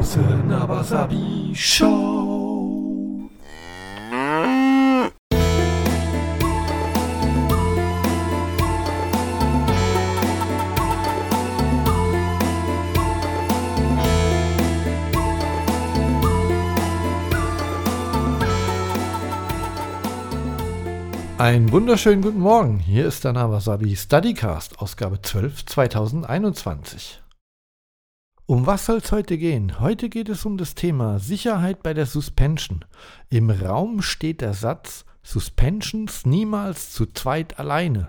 große Nawasabi Show. Einen wunderschönen guten Morgen. Hier ist der Nawasabi Studycast, Ausgabe 12 2021. Um was soll es heute gehen? Heute geht es um das Thema Sicherheit bei der Suspension. Im Raum steht der Satz Suspensions niemals zu zweit alleine.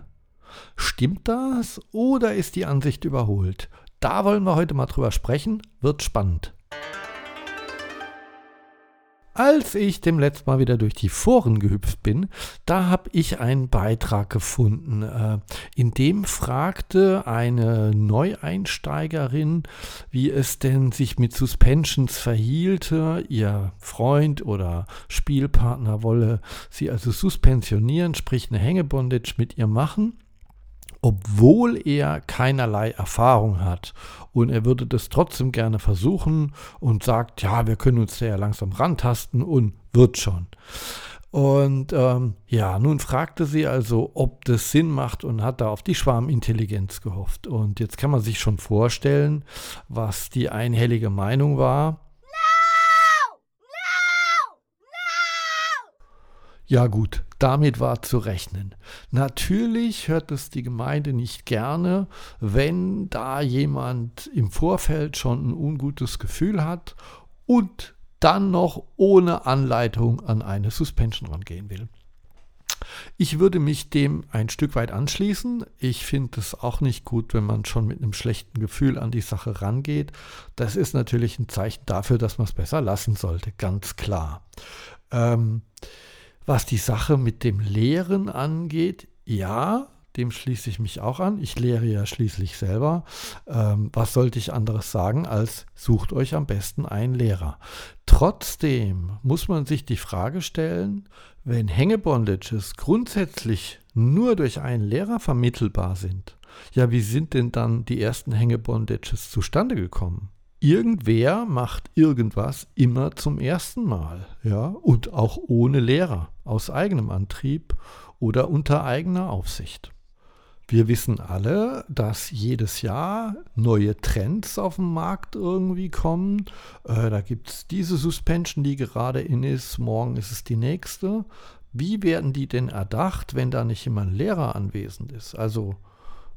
Stimmt das oder ist die Ansicht überholt? Da wollen wir heute mal drüber sprechen. Wird spannend. Als ich dem letzten Mal wieder durch die Foren gehüpft bin, da habe ich einen Beitrag gefunden. Äh, in dem fragte eine Neueinsteigerin, wie es denn sich mit Suspensions verhielte. Ihr Freund oder Spielpartner wolle sie also suspensionieren, sprich eine Hängebondage mit ihr machen obwohl er keinerlei Erfahrung hat. Und er würde das trotzdem gerne versuchen und sagt, ja, wir können uns ja langsam rantasten und wird schon. Und ähm, ja, nun fragte sie also, ob das Sinn macht und hat da auf die Schwarmintelligenz gehofft. Und jetzt kann man sich schon vorstellen, was die einhellige Meinung war. Ja gut, damit war zu rechnen. Natürlich hört es die Gemeinde nicht gerne, wenn da jemand im Vorfeld schon ein ungutes Gefühl hat und dann noch ohne Anleitung an eine Suspension rangehen will. Ich würde mich dem ein Stück weit anschließen. Ich finde es auch nicht gut, wenn man schon mit einem schlechten Gefühl an die Sache rangeht. Das ist natürlich ein Zeichen dafür, dass man es besser lassen sollte, ganz klar. Ähm, was die Sache mit dem Lehren angeht, ja, dem schließe ich mich auch an. Ich lehre ja schließlich selber. Ähm, was sollte ich anderes sagen, als sucht euch am besten einen Lehrer. Trotzdem muss man sich die Frage stellen, wenn Hängebondages grundsätzlich nur durch einen Lehrer vermittelbar sind, ja, wie sind denn dann die ersten Hängebondages zustande gekommen? Irgendwer macht irgendwas immer zum ersten Mal, ja, und auch ohne Lehrer, aus eigenem Antrieb oder unter eigener Aufsicht. Wir wissen alle, dass jedes Jahr neue Trends auf dem Markt irgendwie kommen. Äh, da gibt es diese Suspension, die gerade in ist, morgen ist es die nächste. Wie werden die denn erdacht, wenn da nicht immer ein Lehrer anwesend ist? Also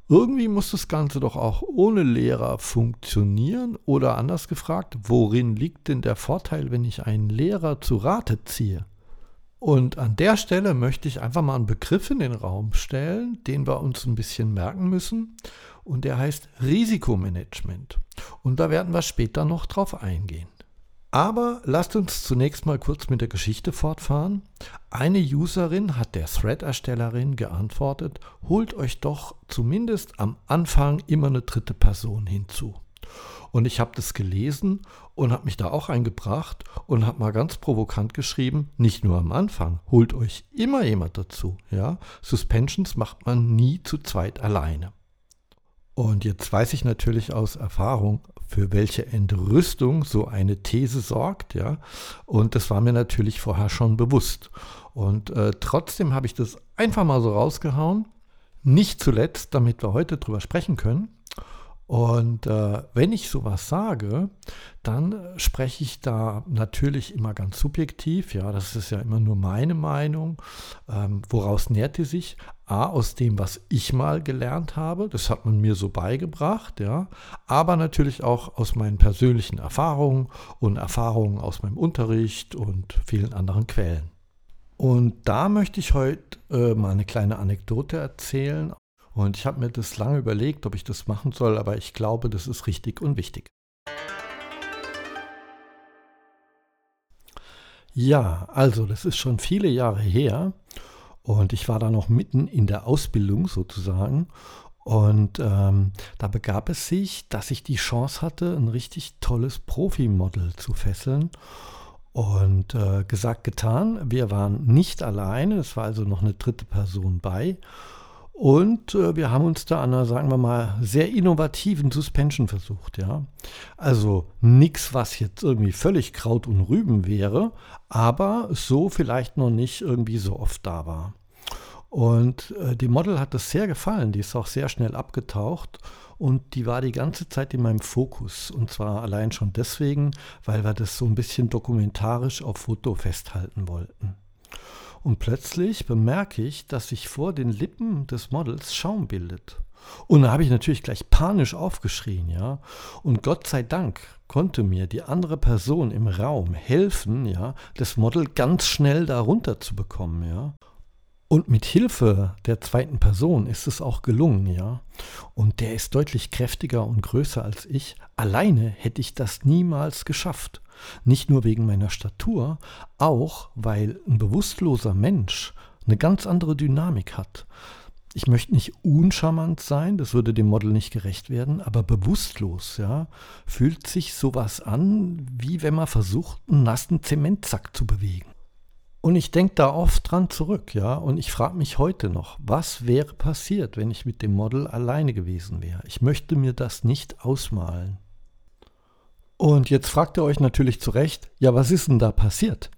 irgendwie muss das Ganze doch auch ohne Lehrer funktionieren oder anders gefragt, worin liegt denn der Vorteil, wenn ich einen Lehrer zu Rate ziehe? Und an der Stelle möchte ich einfach mal einen Begriff in den Raum stellen, den wir uns ein bisschen merken müssen. Und der heißt Risikomanagement. Und da werden wir später noch drauf eingehen. Aber lasst uns zunächst mal kurz mit der Geschichte fortfahren. Eine Userin hat der Thread-Erstellerin geantwortet, holt euch doch zumindest am Anfang immer eine dritte Person hinzu. Und ich habe das gelesen und habe mich da auch eingebracht und habe mal ganz provokant geschrieben, nicht nur am Anfang, holt euch immer jemand dazu. Ja? Suspensions macht man nie zu zweit alleine. Und jetzt weiß ich natürlich aus Erfahrung, für welche Entrüstung so eine These sorgt, ja. Und das war mir natürlich vorher schon bewusst. Und äh, trotzdem habe ich das einfach mal so rausgehauen. Nicht zuletzt, damit wir heute drüber sprechen können. Und äh, wenn ich sowas sage, dann spreche ich da natürlich immer ganz subjektiv. Ja, das ist ja immer nur meine Meinung. Ähm, woraus nährt die sich? A, aus dem, was ich mal gelernt habe. Das hat man mir so beigebracht. Ja, aber natürlich auch aus meinen persönlichen Erfahrungen und Erfahrungen aus meinem Unterricht und vielen anderen Quellen. Und da möchte ich heute äh, mal eine kleine Anekdote erzählen und ich habe mir das lange überlegt, ob ich das machen soll, aber ich glaube, das ist richtig und wichtig. Ja, also das ist schon viele Jahre her und ich war da noch mitten in der Ausbildung sozusagen. Und ähm, da begab es sich, dass ich die Chance hatte, ein richtig tolles Profi-Model zu fesseln. Und äh, gesagt, getan, wir waren nicht alleine, es war also noch eine dritte Person bei. Und äh, wir haben uns da an einer, sagen wir mal, sehr innovativen Suspension versucht, ja. Also nichts, was jetzt irgendwie völlig Kraut und Rüben wäre, aber so vielleicht noch nicht irgendwie so oft da war. Und äh, dem Model hat das sehr gefallen, die ist auch sehr schnell abgetaucht und die war die ganze Zeit in meinem Fokus. Und zwar allein schon deswegen, weil wir das so ein bisschen dokumentarisch auf Foto festhalten wollten. Und plötzlich bemerke ich, dass sich vor den Lippen des Models Schaum bildet. Und da habe ich natürlich gleich panisch aufgeschrien, ja. Und Gott sei Dank konnte mir die andere Person im Raum helfen, ja, das Model ganz schnell da runter zu bekommen, ja. Und mit Hilfe der zweiten Person ist es auch gelungen, ja. Und der ist deutlich kräftiger und größer als ich. Alleine hätte ich das niemals geschafft. Nicht nur wegen meiner Statur, auch weil ein bewusstloser Mensch eine ganz andere Dynamik hat. Ich möchte nicht uncharmant sein, das würde dem Model nicht gerecht werden, aber bewusstlos, ja, fühlt sich sowas an, wie wenn man versucht, einen nassen Zementsack zu bewegen. Und ich denke da oft dran zurück, ja, und ich frage mich heute noch, was wäre passiert, wenn ich mit dem Model alleine gewesen wäre? Ich möchte mir das nicht ausmalen. Und jetzt fragt ihr euch natürlich zu Recht, ja, was ist denn da passiert?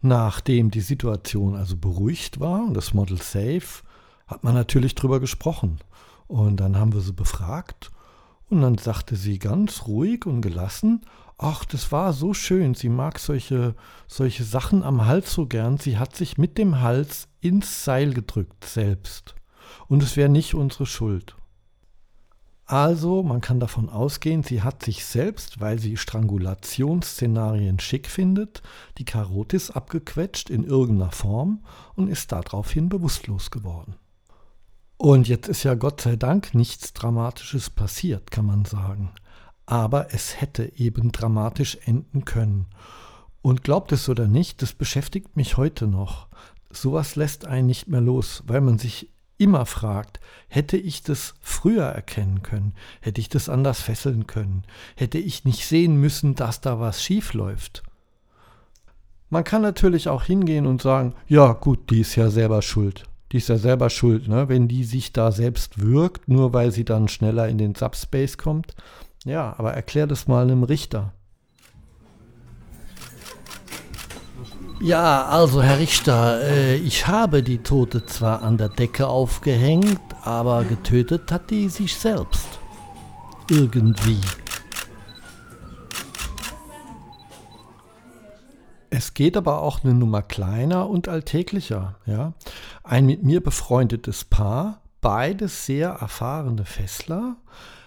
Nachdem die Situation also beruhigt war und das Model safe, hat man natürlich drüber gesprochen. Und dann haben wir sie befragt und dann sagte sie ganz ruhig und gelassen, ach, das war so schön, sie mag solche, solche Sachen am Hals so gern, sie hat sich mit dem Hals ins Seil gedrückt selbst. Und es wäre nicht unsere Schuld. Also, man kann davon ausgehen, sie hat sich selbst, weil sie Strangulationsszenarien schick findet, die Karotis abgequetscht in irgendeiner Form und ist daraufhin bewusstlos geworden. Und jetzt ist ja Gott sei Dank nichts Dramatisches passiert, kann man sagen. Aber es hätte eben dramatisch enden können. Und glaubt es oder nicht, das beschäftigt mich heute noch. Sowas lässt einen nicht mehr los, weil man sich immer fragt, hätte ich das früher erkennen können, hätte ich das anders fesseln können, hätte ich nicht sehen müssen, dass da was schief läuft. Man kann natürlich auch hingehen und sagen, ja gut, die ist ja selber schuld. Die ist ja selber schuld, ne? wenn die sich da selbst wirkt, nur weil sie dann schneller in den Subspace kommt. Ja, aber erklär das mal einem Richter. Ja, also Herr Richter, äh, ich habe die Tote zwar an der Decke aufgehängt, aber getötet hat die sich selbst. Irgendwie. Es geht aber auch eine Nummer kleiner und alltäglicher. Ja? Ein mit mir befreundetes Paar, beides sehr erfahrene Fessler,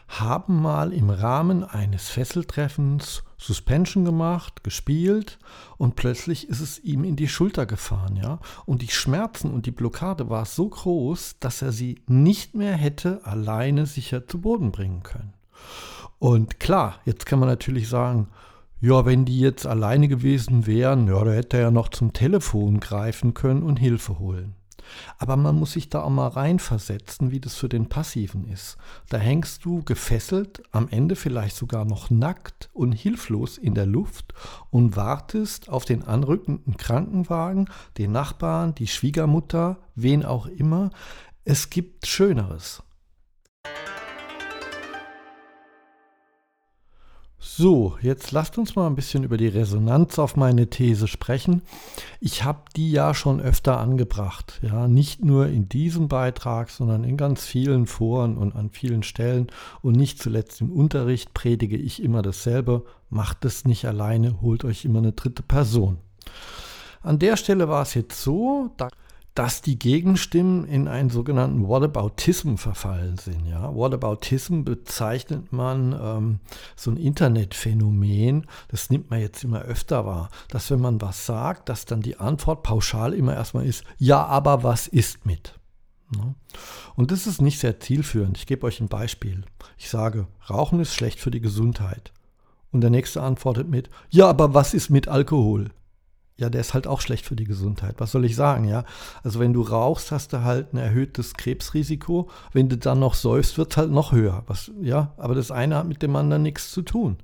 haben mal im Rahmen eines Fesseltreffens Suspension gemacht, gespielt und plötzlich ist es ihm in die Schulter gefahren, ja. Und die Schmerzen und die Blockade war so groß, dass er sie nicht mehr hätte alleine sicher zu Boden bringen können. Und klar, jetzt kann man natürlich sagen, ja, wenn die jetzt alleine gewesen wären, ja, da hätte er ja noch zum Telefon greifen können und Hilfe holen. Aber man muss sich da auch mal reinversetzen, wie das für den Passiven ist. Da hängst du gefesselt, am Ende vielleicht sogar noch nackt und hilflos in der Luft und wartest auf den anrückenden Krankenwagen, den Nachbarn, die Schwiegermutter, wen auch immer. Es gibt Schöneres. So, jetzt lasst uns mal ein bisschen über die Resonanz auf meine These sprechen. Ich habe die ja schon öfter angebracht, ja, nicht nur in diesem Beitrag, sondern in ganz vielen Foren und an vielen Stellen und nicht zuletzt im Unterricht predige ich immer dasselbe, macht es nicht alleine, holt euch immer eine dritte Person. An der Stelle war es jetzt so, da dass die Gegenstimmen in einen sogenannten Whataboutism verfallen sind. Ja? Whataboutism bezeichnet man ähm, so ein Internetphänomen, das nimmt man jetzt immer öfter wahr, dass wenn man was sagt, dass dann die Antwort pauschal immer erstmal ist, ja, aber was ist mit? Ne? Und das ist nicht sehr zielführend. Ich gebe euch ein Beispiel. Ich sage, Rauchen ist schlecht für die Gesundheit. Und der nächste antwortet mit, ja, aber was ist mit Alkohol? Ja, der ist halt auch schlecht für die Gesundheit. Was soll ich sagen, ja? Also wenn du rauchst, hast du halt ein erhöhtes Krebsrisiko. Wenn du dann noch säufst, wird es halt noch höher. Was, ja, aber das eine hat mit dem anderen nichts zu tun.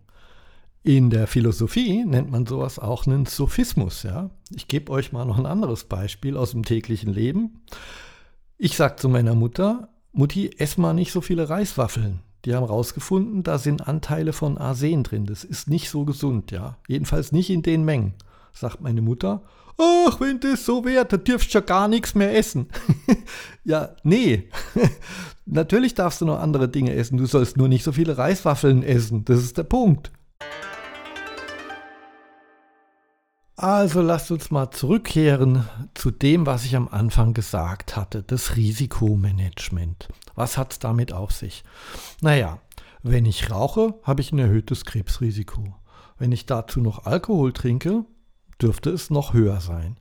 In der Philosophie nennt man sowas auch einen Sophismus, ja? Ich gebe euch mal noch ein anderes Beispiel aus dem täglichen Leben. Ich sag zu meiner Mutter, Mutti, ess mal nicht so viele Reiswaffeln. Die haben rausgefunden, da sind Anteile von Arsen drin. Das ist nicht so gesund, ja. Jedenfalls nicht in den Mengen. Sagt meine Mutter, ach, wenn das so wäre, dann dürfst du ja gar nichts mehr essen. ja, nee. Natürlich darfst du noch andere Dinge essen. Du sollst nur nicht so viele Reiswaffeln essen. Das ist der Punkt. Also lasst uns mal zurückkehren zu dem, was ich am Anfang gesagt hatte, das Risikomanagement. Was hat es damit auf sich? Naja, wenn ich rauche, habe ich ein erhöhtes Krebsrisiko. Wenn ich dazu noch Alkohol trinke, dürfte es noch höher sein.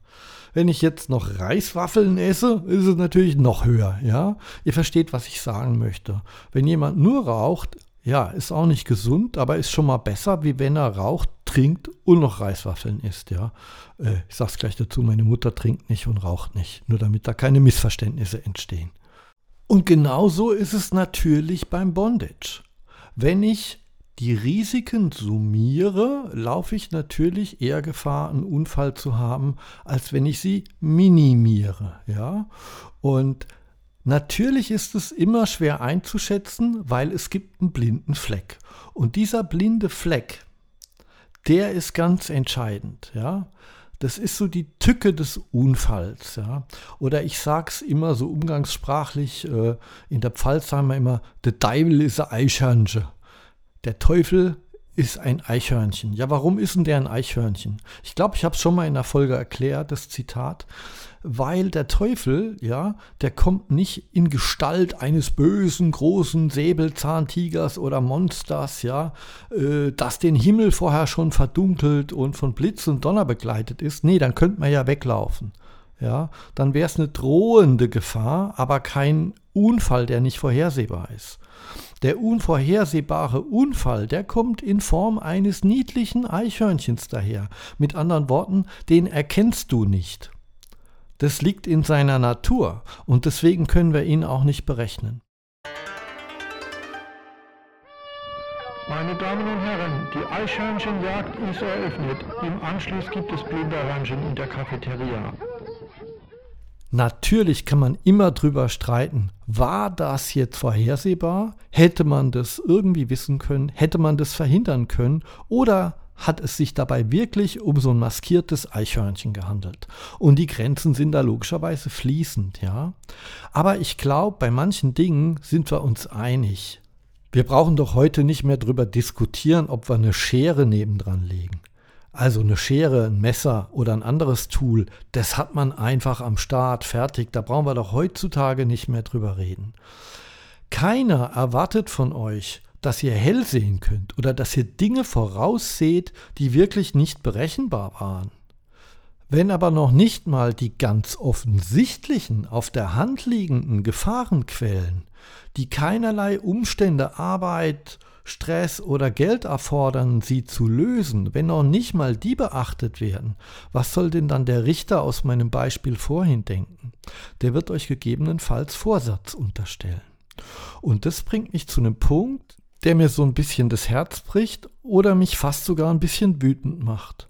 Wenn ich jetzt noch Reiswaffeln esse, ist es natürlich noch höher, ja? Ihr versteht, was ich sagen möchte. Wenn jemand nur raucht, ja, ist auch nicht gesund, aber ist schon mal besser, wie wenn er raucht, trinkt und noch Reiswaffeln isst, ja. Äh, ich sag's gleich dazu, meine Mutter trinkt nicht und raucht nicht, nur damit da keine Missverständnisse entstehen. Und genauso ist es natürlich beim Bondage. Wenn ich die Risiken summiere, laufe ich natürlich eher Gefahr, einen Unfall zu haben, als wenn ich sie minimiere, ja. Und Natürlich ist es immer schwer einzuschätzen, weil es gibt einen blinden Fleck. Und dieser blinde Fleck, der ist ganz entscheidend, ja. Das ist so die Tücke des Unfalls, ja. Oder ich sag's immer so umgangssprachlich, äh, in der Pfalz sagen wir immer, the devil is a Eichhörnchen. Der Teufel ist ein Eichhörnchen. Ja, warum ist denn der ein Eichhörnchen? Ich glaube, ich habe es schon mal in der Folge erklärt, das Zitat. Weil der Teufel, ja, der kommt nicht in Gestalt eines bösen, großen Säbelzahntigers oder Monsters, ja, äh, das den Himmel vorher schon verdunkelt und von Blitz und Donner begleitet ist. Nee, dann könnte man ja weglaufen. Ja, dann wäre es eine drohende Gefahr, aber kein Unfall, der nicht vorhersehbar ist. Der unvorhersehbare Unfall, der kommt in Form eines niedlichen Eichhörnchens daher. Mit anderen Worten, den erkennst du nicht. Das liegt in seiner Natur und deswegen können wir ihn auch nicht berechnen. Meine Damen und Herren, die Eichhörnchenjagd ist eröffnet. Im Anschluss gibt es Blinderhörnchen in der Cafeteria. Natürlich kann man immer drüber streiten, war das jetzt vorhersehbar? Hätte man das irgendwie wissen können? Hätte man das verhindern können? Oder hat es sich dabei wirklich um so ein maskiertes Eichhörnchen gehandelt? Und die Grenzen sind da logischerweise fließend, ja. Aber ich glaube, bei manchen Dingen sind wir uns einig. Wir brauchen doch heute nicht mehr drüber diskutieren, ob wir eine Schere nebendran legen. Also eine Schere, ein Messer oder ein anderes Tool, das hat man einfach am Start fertig. Da brauchen wir doch heutzutage nicht mehr drüber reden. Keiner erwartet von euch, dass ihr hell sehen könnt oder dass ihr Dinge vorausseht, die wirklich nicht berechenbar waren. Wenn aber noch nicht mal die ganz offensichtlichen, auf der Hand liegenden Gefahrenquellen, die keinerlei Umstände, Arbeit, Stress oder Geld erfordern, sie zu lösen, wenn noch nicht mal die beachtet werden, was soll denn dann der Richter aus meinem Beispiel vorhin denken? Der wird euch gegebenenfalls Vorsatz unterstellen. Und das bringt mich zu einem Punkt, der mir so ein bisschen das Herz bricht oder mich fast sogar ein bisschen wütend macht.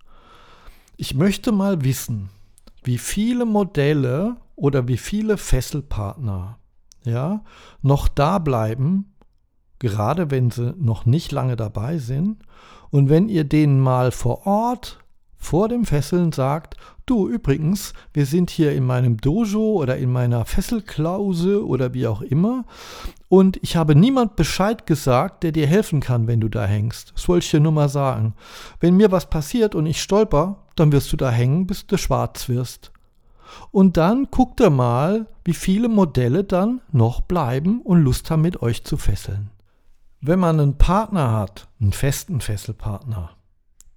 Ich möchte mal wissen, wie viele Modelle oder wie viele Fesselpartner ja, noch da bleiben, gerade wenn sie noch nicht lange dabei sind. Und wenn ihr denen mal vor Ort vor dem Fesseln sagt, du übrigens, wir sind hier in meinem Dojo oder in meiner Fesselklause oder wie auch immer und ich habe niemand Bescheid gesagt, der dir helfen kann, wenn du da hängst. Das wollte ich dir nur mal sagen. Wenn mir was passiert und ich stolper, dann wirst du da hängen, bis du schwarz wirst. Und dann guckt ihr mal, wie viele Modelle dann noch bleiben und Lust haben, mit euch zu fesseln. Wenn man einen Partner hat, einen festen Fesselpartner,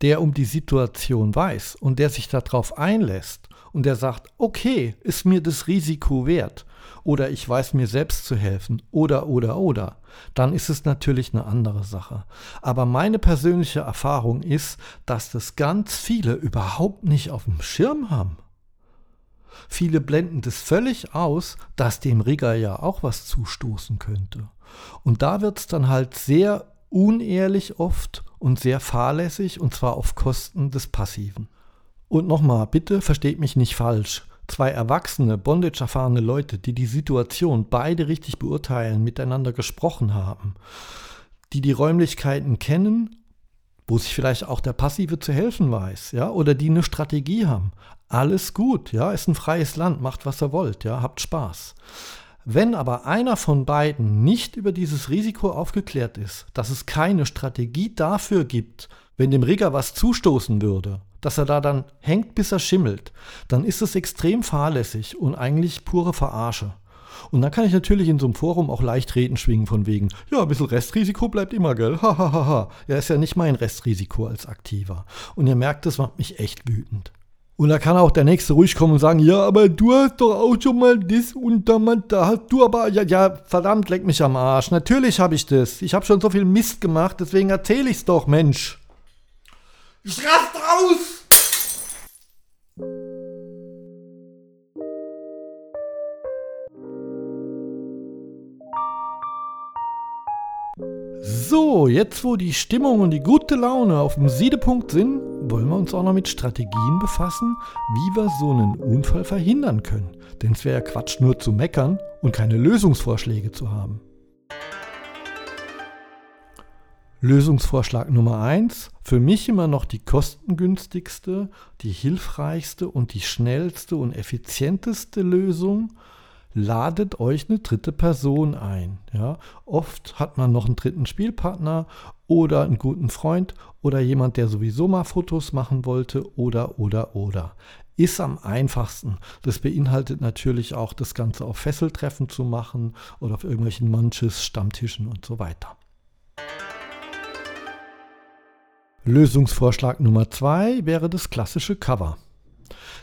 der um die Situation weiß und der sich darauf einlässt und der sagt, okay, ist mir das Risiko wert oder ich weiß mir selbst zu helfen oder oder oder, dann ist es natürlich eine andere Sache. Aber meine persönliche Erfahrung ist, dass das ganz viele überhaupt nicht auf dem Schirm haben. Viele blenden das völlig aus, dass dem Rigger ja auch was zustoßen könnte. Und da wird es dann halt sehr unehrlich oft und sehr fahrlässig und zwar auf Kosten des Passiven. Und nochmal, bitte versteht mich nicht falsch. zwei erwachsene, bondage-erfahrene Leute, die die Situation beide richtig beurteilen, miteinander gesprochen haben, die die Räumlichkeiten kennen, wo sich vielleicht auch der Passive zu helfen weiß, ja, oder die eine Strategie haben. Alles gut, ja, ist ein freies Land, macht was ihr wollt, ja, habt Spaß. Wenn aber einer von beiden nicht über dieses Risiko aufgeklärt ist, dass es keine Strategie dafür gibt, wenn dem Rigger was zustoßen würde, dass er da dann hängt, bis er schimmelt, dann ist es extrem fahrlässig und eigentlich pure Verarsche. Und dann kann ich natürlich in so einem Forum auch leicht Reden schwingen von wegen, ja, ein bisschen Restrisiko bleibt immer, gell? Hahaha. Ha, ha. Ja, ist ja nicht mein Restrisiko als Aktiver. Und ihr merkt, das macht mich echt wütend. Und da kann auch der Nächste ruhig kommen und sagen, ja, aber du hast doch auch schon mal das und da, hast du aber, ja, ja, verdammt, leck mich am Arsch. Natürlich habe ich das. Ich habe schon so viel Mist gemacht, deswegen erzähle ich's doch, Mensch. Ich rast raus! So, jetzt wo die Stimmung und die gute Laune auf dem Siedepunkt sind, wollen wir uns auch noch mit Strategien befassen, wie wir so einen Unfall verhindern können. Denn es wäre ja Quatsch, nur zu meckern und keine Lösungsvorschläge zu haben. Lösungsvorschlag Nummer 1, für mich immer noch die kostengünstigste, die hilfreichste und die schnellste und effizienteste Lösung ladet euch eine dritte Person ein. Ja? Oft hat man noch einen dritten Spielpartner oder einen guten Freund oder jemand, der sowieso mal Fotos machen wollte oder oder oder. Ist am einfachsten. Das beinhaltet natürlich auch das Ganze auf Fesseltreffen zu machen oder auf irgendwelchen Munches, Stammtischen und so weiter. Lösungsvorschlag Nummer zwei wäre das klassische Cover.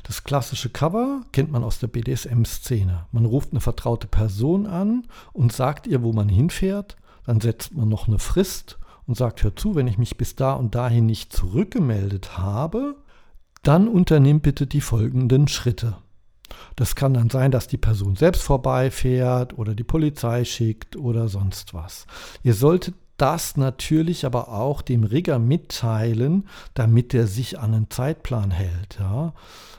Das klassische Cover kennt man aus der BDSM-Szene. Man ruft eine vertraute Person an und sagt ihr, wo man hinfährt. Dann setzt man noch eine Frist und sagt, hör zu, wenn ich mich bis da und dahin nicht zurückgemeldet habe, dann unternimm bitte die folgenden Schritte. Das kann dann sein, dass die Person selbst vorbeifährt oder die Polizei schickt oder sonst was. Ihr solltet das natürlich aber auch dem Rigger mitteilen, damit er sich an einen Zeitplan hält. Ja?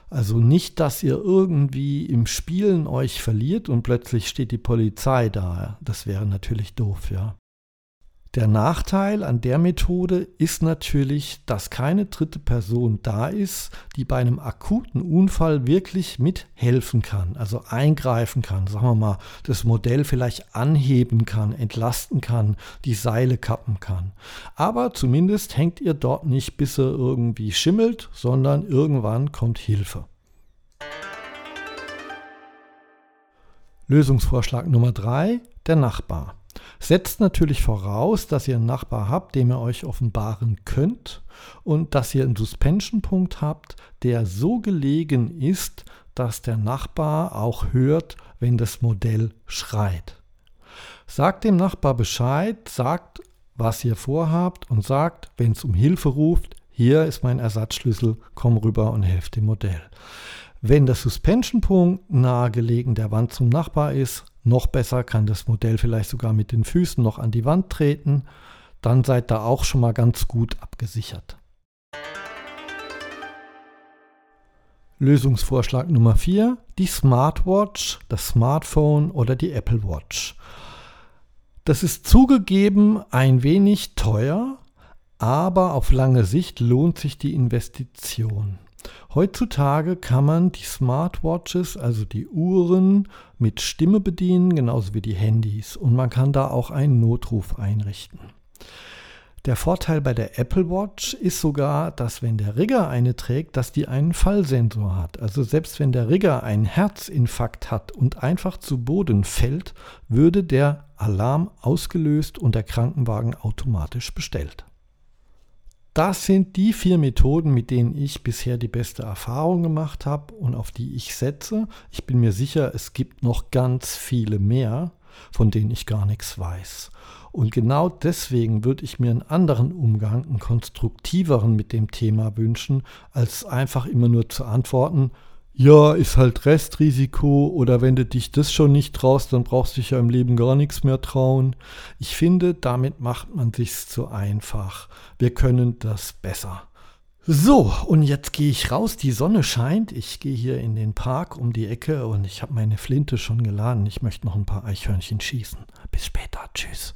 Also nicht, dass ihr irgendwie im Spielen euch verliert und plötzlich steht die Polizei da. Das wäre natürlich doof, ja. Der Nachteil an der Methode ist natürlich, dass keine dritte Person da ist, die bei einem akuten Unfall wirklich mithelfen kann, also eingreifen kann, sagen wir mal, das Modell vielleicht anheben kann, entlasten kann, die Seile kappen kann. Aber zumindest hängt ihr dort nicht, bis er irgendwie schimmelt, sondern irgendwann kommt Hilfe. Lösungsvorschlag Nummer drei: der Nachbar. Setzt natürlich voraus, dass ihr einen Nachbar habt, dem ihr euch offenbaren könnt und dass ihr einen Suspension-Punkt habt, der so gelegen ist, dass der Nachbar auch hört, wenn das Modell schreit. Sagt dem Nachbar Bescheid, sagt, was ihr vorhabt und sagt, wenn es um Hilfe ruft, hier ist mein Ersatzschlüssel, komm rüber und helft dem Modell. Wenn der Suspension-Punkt nahegelegen der Wand zum Nachbar ist, noch besser kann das Modell vielleicht sogar mit den Füßen noch an die Wand treten. Dann seid ihr auch schon mal ganz gut abgesichert. Lösungsvorschlag Nummer 4, die Smartwatch, das Smartphone oder die Apple Watch. Das ist zugegeben ein wenig teuer, aber auf lange Sicht lohnt sich die Investition. Heutzutage kann man die Smartwatches, also die Uhren, mit Stimme bedienen, genauso wie die Handys. Und man kann da auch einen Notruf einrichten. Der Vorteil bei der Apple Watch ist sogar, dass wenn der Rigger eine trägt, dass die einen Fallsensor hat. Also selbst wenn der Rigger einen Herzinfarkt hat und einfach zu Boden fällt, würde der Alarm ausgelöst und der Krankenwagen automatisch bestellt. Das sind die vier Methoden, mit denen ich bisher die beste Erfahrung gemacht habe und auf die ich setze. Ich bin mir sicher, es gibt noch ganz viele mehr, von denen ich gar nichts weiß. Und genau deswegen würde ich mir einen anderen Umgang, einen konstruktiveren mit dem Thema wünschen, als einfach immer nur zu antworten, ja, ist halt Restrisiko oder wenn du dich das schon nicht traust, dann brauchst du dich ja im Leben gar nichts mehr trauen. Ich finde, damit macht man sich's zu einfach. Wir können das besser. So, und jetzt gehe ich raus, die Sonne scheint. Ich gehe hier in den Park um die Ecke und ich habe meine Flinte schon geladen. Ich möchte noch ein paar Eichhörnchen schießen. Bis später, tschüss.